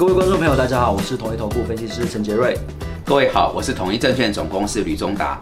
各位观众朋友，大家好，我是统一投顾分析师陈杰瑞。各位好，我是统一证券总公司吕中达。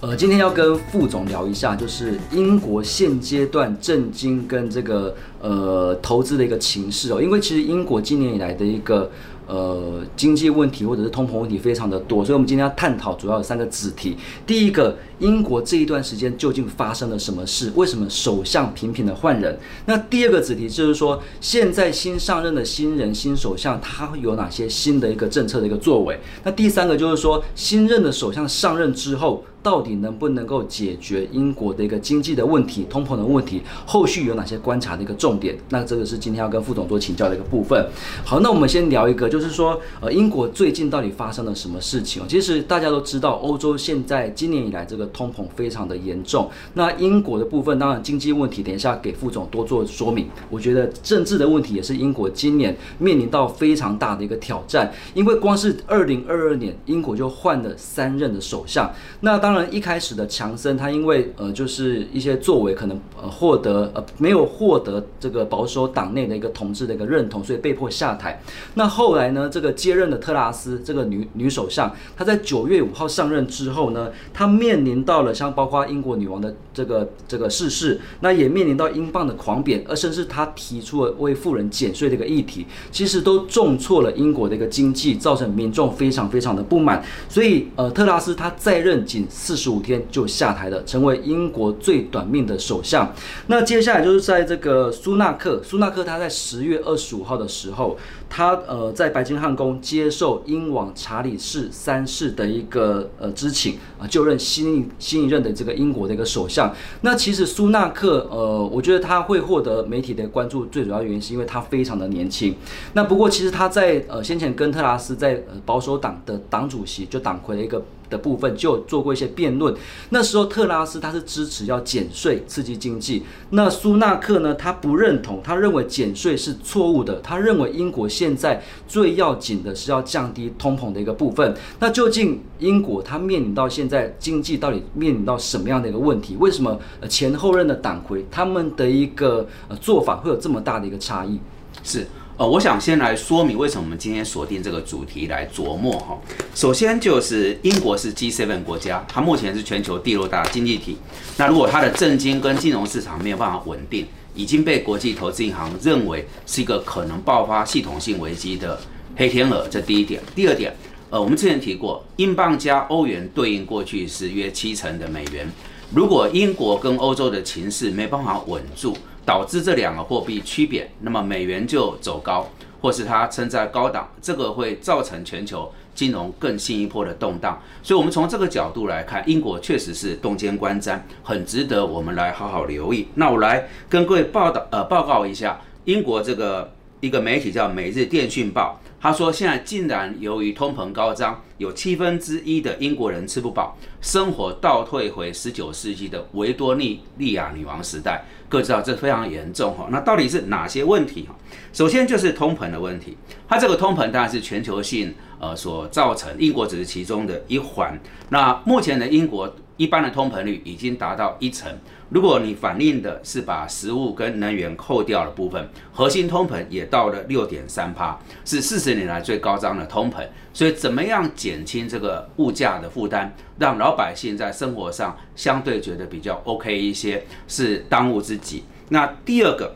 呃，今天要跟副总聊一下，就是英国现阶段震惊跟这个呃投资的一个情势哦。因为其实英国今年以来的一个呃经济问题或者是通膨问题非常的多，所以我们今天要探讨主要有三个子题。第一个，英国这一段时间究竟发生了什么事？为什么首相频频的换人？那第二个子题就是说，现在新上任的新人新首相他有哪些新的一个政策的一个作为？那第三个就是说，新任的首相上任之后。到底能不能够解决英国的一个经济的问题、通膨的问题？后续有哪些观察的一个重点？那这个是今天要跟副总做请教的一个部分。好，那我们先聊一个，就是说，呃，英国最近到底发生了什么事情？其实大家都知道，欧洲现在今年以来这个通膨非常的严重。那英国的部分，当然经济问题，等一下给副总多做说明。我觉得政治的问题也是英国今年面临到非常大的一个挑战，因为光是二零二二年，英国就换了三任的首相。那当然，一开始的强森，他因为呃，就是一些作为可能呃获得呃没有获得这个保守党内的一个同志的一个认同，所以被迫下台。那后来呢，这个接任的特拉斯这个女女首相，她在九月五号上任之后呢，她面临到了像包括英国女王的这个这个逝世，那也面临到英镑的狂贬，而甚至他提出了为富人减税这个议题，其实都重挫了英国的一个经济，造成民众非常非常的不满。所以呃，特拉斯他在任仅四十五天就下台了，成为英国最短命的首相。那接下来就是在这个苏纳克，苏纳克他在十月二十五号的时候，他呃在白金汉宫接受英王查理士三世的一个呃知请啊，就任新一新一任的这个英国的一个首相。那其实苏纳克呃，我觉得他会获得媒体的关注，最主要原因是因为他非常的年轻。那不过其实他在呃先前跟特拉斯在呃保守党的党主席就党魁的一个。的部分就做过一些辩论，那时候特拉斯他是支持要减税刺激经济，那苏纳克呢他不认同，他认为减税是错误的，他认为英国现在最要紧的是要降低通膨的一个部分。那究竟英国它面临到现在经济到底面临到什么样的一个问题？为什么前后任的党魁他们的一个呃做法会有这么大的一个差异？是。呃，我想先来说明为什么我们今天锁定这个主题来琢磨哈。首先就是英国是 G7 国家，它目前是全球第六大经济体。那如果它的政经跟金融市场没有办法稳定，已经被国际投资银行认为是一个可能爆发系统性危机的黑天鹅，这第一点。第二点，呃，我们之前提过，英镑加欧元对应过去是约七成的美元。如果英国跟欧洲的情势没办法稳住，导致这两个货币区别，那么美元就走高，或是它撑在高档，这个会造成全球金融更新一波的动荡。所以，我们从这个角度来看，英国确实是洞见观瞻，很值得我们来好好留意。那我来跟各位报道呃报告一下，英国这个一个媒体叫《每日电讯报》。他说：“现在竟然由于通膨高涨，有七分之一的英国人吃不饱，生活倒退回十九世纪的维多利亚女王时代。各位知道这非常严重哈。那到底是哪些问题哈？首先就是通膨的问题。它这个通膨当然是全球性呃所造成，英国只是其中的一环。那目前的英国一般的通膨率已经达到一成。”如果你反映的是把食物跟能源扣掉的部分，核心通膨也到了六点三帕，是四十年来最高涨的通膨。所以，怎么样减轻这个物价的负担，让老百姓在生活上相对觉得比较 OK 一些，是当务之急。那第二个，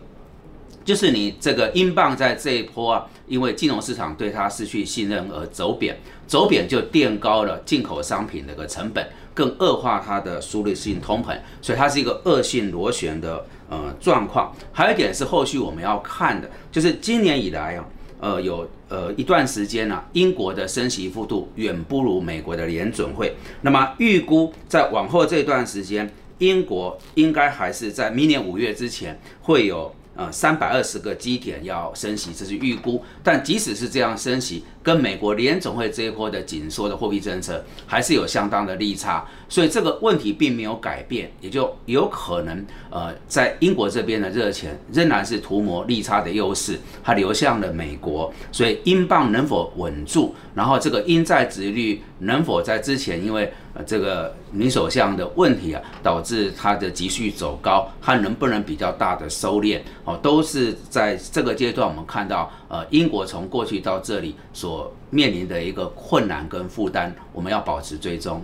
就是你这个英镑在这一波啊，因为金融市场对它失去信任而走贬，走贬就垫高了进口商品的个成本。更恶化它的输入性通膨，所以它是一个恶性螺旋的呃状况。还有一点是后续我们要看的，就是今年以来啊，呃有呃一段时间呢，英国的升息幅度远不如美国的联准会。那么预估在往后这段时间，英国应该还是在明年五月之前会有呃三百二十个基点要升息，这是预估。但即使是这样升息，跟美国联总会这一波的紧缩的货币政策还是有相当的利差，所以这个问题并没有改变，也就有可能呃，在英国这边的热钱仍然是涂抹利差的优势，它流向了美国，所以英镑能否稳住，然后这个英债值率能否在之前因为呃这个女首相的问题啊，导致它的急剧走高，它能不能比较大的收敛哦，都是在这个阶段我们看到呃英国从过去到这里所面临的一个困难跟负担，我们要保持追踪。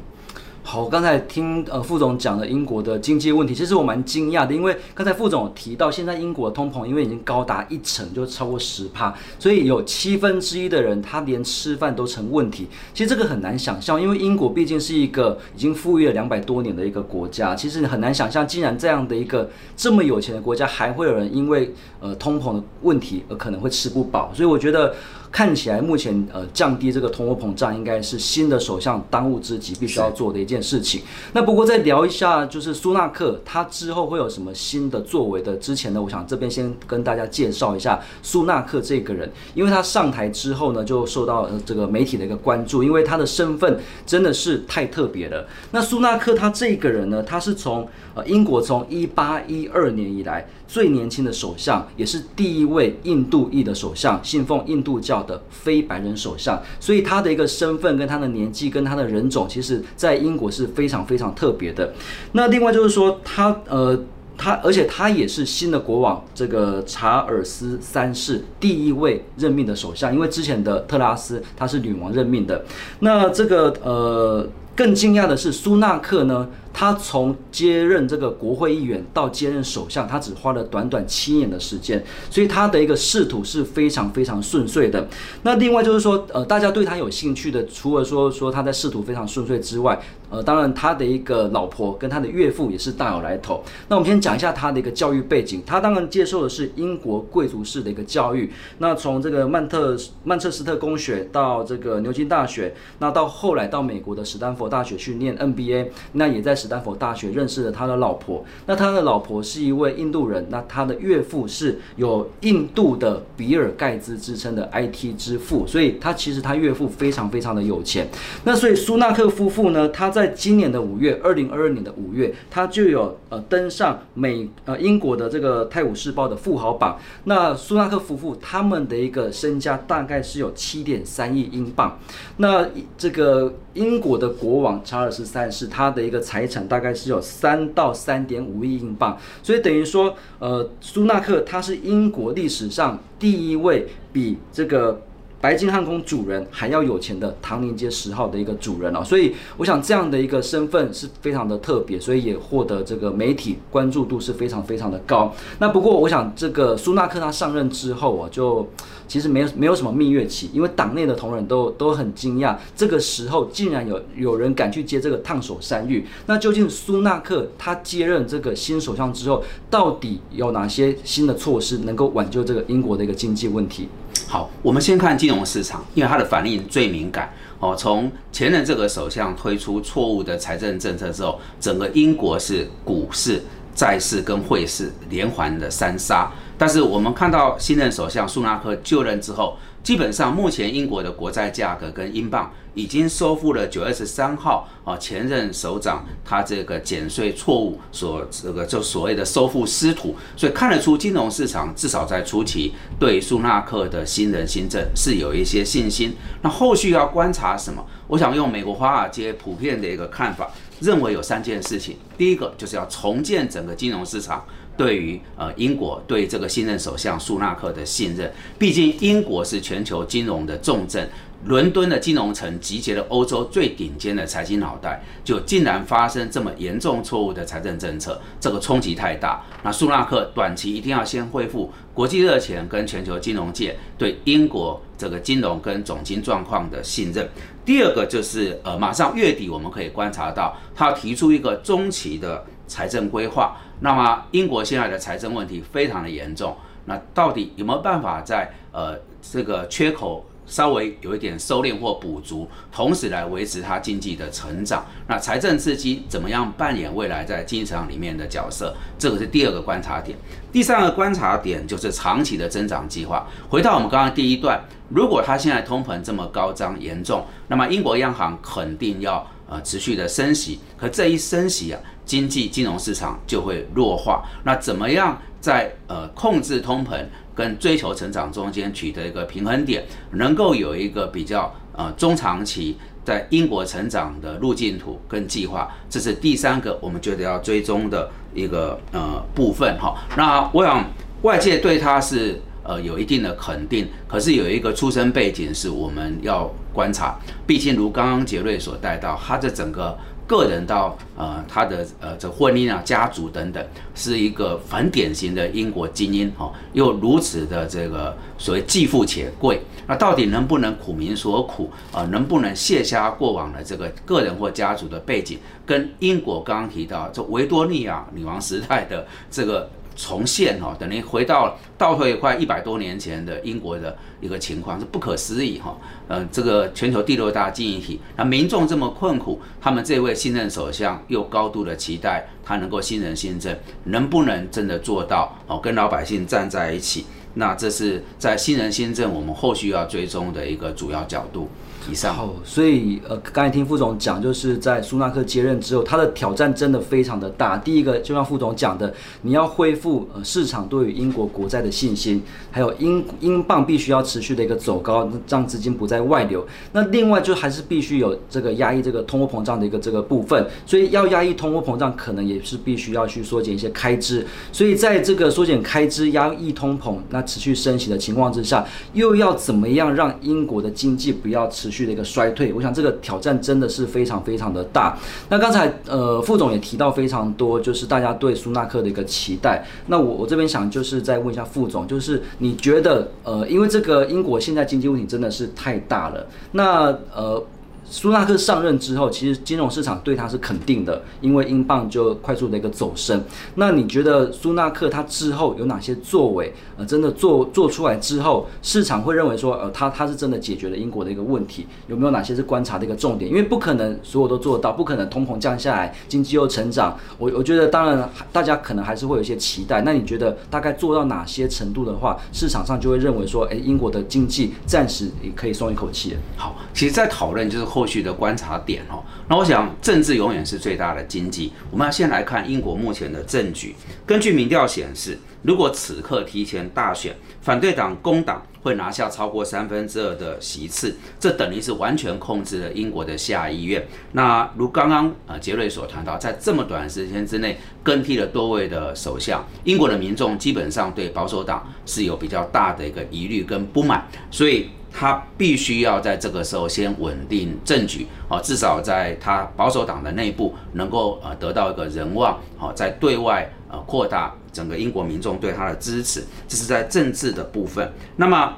好，刚才听呃副总讲的英国的经济问题，其实我蛮惊讶的，因为刚才副总提到，现在英国的通膨因为已经高达一成，就超过十帕，所以有七分之一的人他连吃饭都成问题。其实这个很难想象，因为英国毕竟是一个已经富裕了两百多年的一个国家，其实很难想象，竟然这样的一个这么有钱的国家，还会有人因为呃通膨的问题而可能会吃不饱。所以我觉得。看起来目前呃降低这个通货膨胀应该是新的首相当务之急，必须要做的一件事情。那不过再聊一下，就是苏纳克他之后会有什么新的作为的？之前呢，我想这边先跟大家介绍一下苏纳克这个人，因为他上台之后呢，就受到这个媒体的一个关注，因为他的身份真的是太特别了。那苏纳克他这个人呢，他是从呃英国从一八一二年以来最年轻的首相，也是第一位印度裔的首相，信奉印度教。的非白人首相，所以他的一个身份跟他的年纪跟他的人种，其实在英国是非常非常特别的。那另外就是说，他呃，他而且他也是新的国王这个查尔斯三世第一位任命的首相，因为之前的特拉斯他是女王任命的。那这个呃，更惊讶的是苏纳克呢。他从接任这个国会议员到接任首相，他只花了短短七年的时间，所以他的一个仕途是非常非常顺遂的。那另外就是说，呃，大家对他有兴趣的，除了说说他在仕途非常顺遂之外，呃，当然他的一个老婆跟他的岳父也是大有来头。那我们先讲一下他的一个教育背景，他当然接受的是英国贵族式的一个教育。那从这个曼特曼彻斯特公学到这个牛津大学，那到后来到美国的史丹佛大学去念 NBA，那也在。斯坦福大学认识了他的老婆，那他的老婆是一位印度人，那他的岳父是有印度的比尔盖茨之称的 IT 之父，所以他其实他岳父非常非常的有钱。那所以苏纳克夫妇呢，他在今年的五月，二零二二年的五月，他就有呃登上美呃英国的这个《泰晤士报》的富豪榜。那苏纳克夫妇他们的一个身家大概是有七点三亿英镑。那这个英国的国王查尔斯三世他的一个财产大概是有三到三点五亿英镑，所以等于说，呃，苏纳克他是英国历史上第一位比这个。白金汉宫主人还要有钱的唐宁街十号的一个主人哦，所以我想这样的一个身份是非常的特别，所以也获得这个媒体关注度是非常非常的高。那不过我想这个苏纳克他上任之后啊，就其实没有没有什么蜜月期，因为党内的同仁都都很惊讶，这个时候竟然有有人敢去接这个烫手山芋。那究竟苏纳克他接任这个新首相之后，到底有哪些新的措施能够挽救这个英国的一个经济问题？好，我们先看金融市场，因为它的反应最敏感哦。从前任这个首相推出错误的财政政策之后，整个英国是股市、债市跟汇市连环的三杀。但是我们看到新任首相苏纳克就任之后。基本上，目前英国的国债价格跟英镑已经收复了九月十三号啊前任首长他这个减税错误所这个就所谓的收复失土，所以看得出金融市场至少在初期对苏纳克的新人新政是有一些信心。那后续要观察什么？我想用美国华尔街普遍的一个看法，认为有三件事情。第一个就是要重建整个金融市场。对于呃英国对这个新任首相苏纳克的信任，毕竟英国是全球金融的重镇，伦敦的金融城集结了欧洲最顶尖的财经脑袋，就竟然发生这么严重错误的财政政策，这个冲击太大。那苏纳克短期一定要先恢复国际热钱跟全球金融界对英国这个金融跟总金状况的信任。第二个就是呃马上月底我们可以观察到，他提出一个中期的财政规划。那么英国现在的财政问题非常的严重，那到底有没有办法在呃这个缺口稍微有一点收敛或补足，同时来维持它经济的成长。那财政刺激怎么样扮演未来在经济成长里面的角色？这个是第二个观察点。第三个观察点就是长期的增长计划。回到我们刚刚第一段，如果它现在通膨这么高涨严重，那么英国央行肯定要呃持续的升息。可这一升息啊，经济金融市场就会弱化。那怎么样在呃控制通膨？跟追求成长中间取得一个平衡点，能够有一个比较呃中长期在英国成长的路径图跟计划，这是第三个我们觉得要追踪的一个呃部分哈。那我想外界对它是呃有一定的肯定，可是有一个出生背景是我们要观察，毕竟如刚刚杰瑞所带到，他这整个。个人到呃他的呃这婚姻啊家族等等，是一个很典型的英国精英哈，又如此的这个所谓既富且贵，那到底能不能苦民所苦啊？能不能卸下过往的这个个人或家族的背景，跟英国刚刚提到这维多利亚女王时代的这个？重现哈，等于回到倒退快一百多年前的英国的一个情况，是不可思议哈。嗯，这个全球第六大经济体，那民众这么困苦，他们这位新任首相又高度的期待他能够新人新政，能不能真的做到哦，跟老百姓站在一起？那这是在新人新政我们后续要追踪的一个主要角度。以上，所以呃，刚才听副总讲，就是在苏纳克接任之后，他的挑战真的非常的大。第一个，就像副总讲的，你要恢复呃市场对于英国国债的信心，还有英英镑必须要持续的一个走高，让资金不再外流。那另外就还是必须有这个压抑这个通货膨胀的一个这个部分。所以要压抑通货膨胀，可能也是必须要去缩减一些开支。所以在这个缩减开支、压抑通膨、那持续升息的情况之下，又要怎么样让英国的经济不要持续的一个衰退，我想这个挑战真的是非常非常的大。那刚才呃副总也提到非常多，就是大家对苏纳克的一个期待。那我我这边想就是再问一下副总，就是你觉得呃，因为这个英国现在经济问题真的是太大了，那呃。苏纳克上任之后，其实金融市场对他是肯定的，因为英镑就快速的一个走升。那你觉得苏纳克他之后有哪些作为？呃，真的做做出来之后，市场会认为说，呃，他他是真的解决了英国的一个问题？有没有哪些是观察的一个重点？因为不可能所有都做到，不可能通膨降下来，经济又成长。我我觉得当然 大家可能还是会有一些期待。那你觉得大概做到哪些程度的话，市场上就会认为说，哎，英国的经济暂时也可以松一口气？好，其实，在讨论就是后。后续的观察点哦，那我想政治永远是最大的经济。我们要先来看英国目前的政局。根据民调显示，如果此刻提前大选，反对党工党会拿下超过三分之二的席次，这等于是完全控制了英国的下议院。那如刚刚呃杰瑞所谈到，在这么短时间之内更替了多位的首相，英国的民众基本上对保守党是有比较大的一个疑虑跟不满，所以。他必须要在这个时候先稳定政局，啊，至少在他保守党的内部能够呃得到一个人望，好，在对外呃扩大整个英国民众对他的支持，这是在政治的部分。那么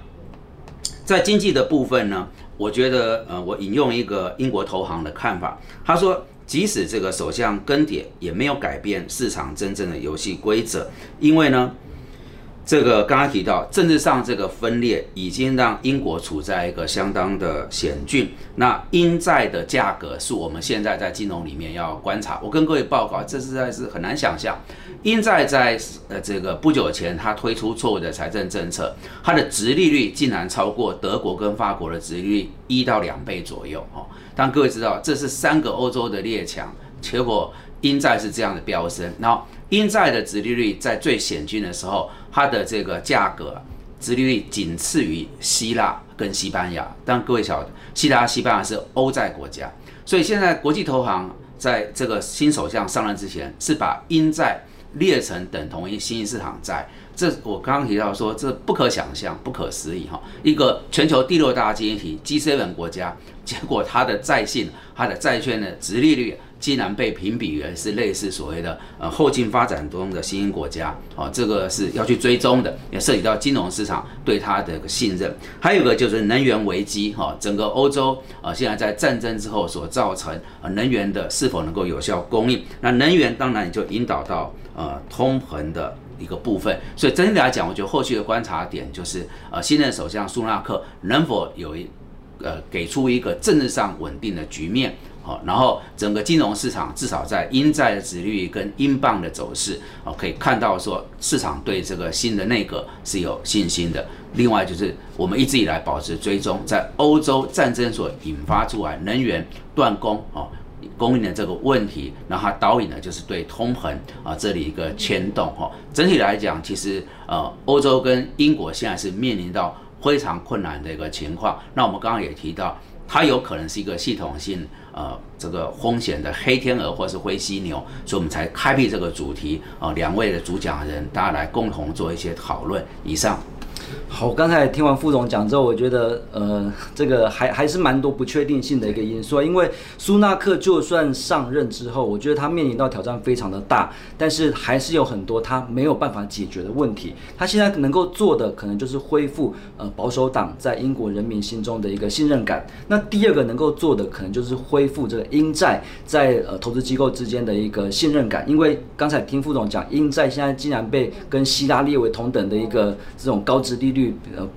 在经济的部分呢？我觉得呃，我引用一个英国投行的看法，他说，即使这个首相更迭，也没有改变市场真正的游戏规则，因为呢。这个刚刚提到，政治上这个分裂已经让英国处在一个相当的险峻。那英债的价格是我们现在在金融里面要观察。我跟各位报告，这实在是很难想象，英债在呃这个不久前它推出错误的财政政策，它的殖利率竟然超过德国跟法国的殖利率一到两倍左右哦。但各位知道，这是三个欧洲的列强，结果英债是这样的飙升，然后。英债的殖利率在最险峻的时候，它的这个价格，殖利率仅次于希腊跟西班牙。但各位晓得，希腊、西班牙是欧债国家，所以现在国际投行在这个新首相上任之前，是把英债列成等同于新兴市场债。这我刚刚提到说，这不可想象、不可思议哈！一个全球第六大经济体 G7 国家，结果它的债信、它的债券的殖利率。竟然被评比为是类似所谓的呃后进发展中的新兴国家，哦，这个是要去追踪的，也涉及到金融市场对它的个信任。还有一个就是能源危机，哈，整个欧洲啊现在在战争之后所造成呃能源的是否能够有效供应，那能源当然也就引导到呃通膨的一个部分。所以整体来讲，我觉得后续的观察点就是呃，新任首相苏纳克能否有一呃给出一个政治上稳定的局面。好，然后整个金融市场至少在英债的殖率跟英镑的走势，哦，可以看到说市场对这个新的内阁是有信心的。另外就是我们一直以来保持追踪，在欧洲战争所引发出来能源断供哦供应的这个问题，然后它导引的就是对通膨啊这里一个牵动哈。整体来讲，其实呃欧洲跟英国现在是面临到非常困难的一个情况。那我们刚刚也提到，它有可能是一个系统性。呃，这个风险的黑天鹅或是灰犀牛，所以我们才开辟这个主题啊。两位的主讲人，大家来共同做一些讨论。以上。好，刚才听完副总讲之后，我觉得呃，这个还还是蛮多不确定性的一个因素。因为苏纳克就算上任之后，我觉得他面临到挑战非常的大，但是还是有很多他没有办法解决的问题。他现在能够做的，可能就是恢复呃保守党在英国人民心中的一个信任感。那第二个能够做的，可能就是恢复这个英债在呃投资机构之间的一个信任感。因为刚才听副总讲，英债现在竟然被跟希拉列为同等的一个这种高值利率。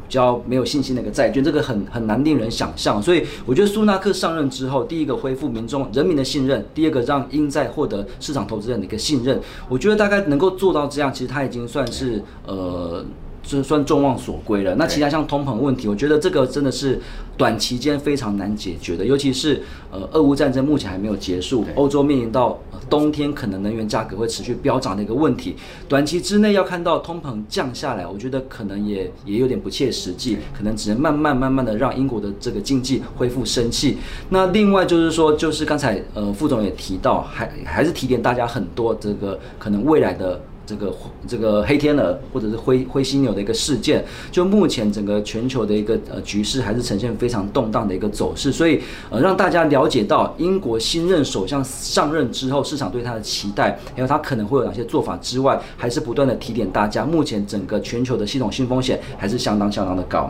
比较没有信心的一个债券，这个很很难令人想象。所以我觉得苏纳克上任之后，第一个恢复民众人民的信任，第二个让英债获得市场投资人的一个信任。我觉得大概能够做到这样，其实他已经算是呃。就算众望所归了。那其他像通膨问题，我觉得这个真的是短期间非常难解决的。尤其是呃，俄乌战争目前还没有结束，欧洲面临到冬天可能能源价格会持续飙涨的一个问题。短期之内要看到通膨降下来，我觉得可能也也有点不切实际，可能只能慢慢慢慢的让英国的这个经济恢复生气。那另外就是说，就是刚才呃副总也提到，还还是提点大家很多这个可能未来的。这个这个黑天鹅或者是灰灰犀牛的一个事件，就目前整个全球的一个呃局势还是呈现非常动荡的一个走势，所以呃让大家了解到英国新任首相上任之后，市场对他的期待，还有他可能会有哪些做法之外，还是不断的提点大家，目前整个全球的系统性风险还是相当相当的高。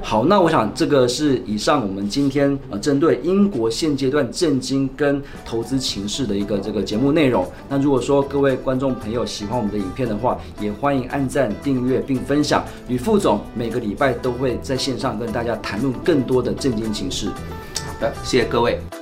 好，那我想这个是以上我们今天呃针对英国现阶段震惊跟投资情势的一个这个节目内容。那如果说各位观众朋友喜欢我们。的影片的话，也欢迎按赞、订阅并分享。吕副总每个礼拜都会在线上跟大家谈论更多的震惊情事。好的，谢谢各位。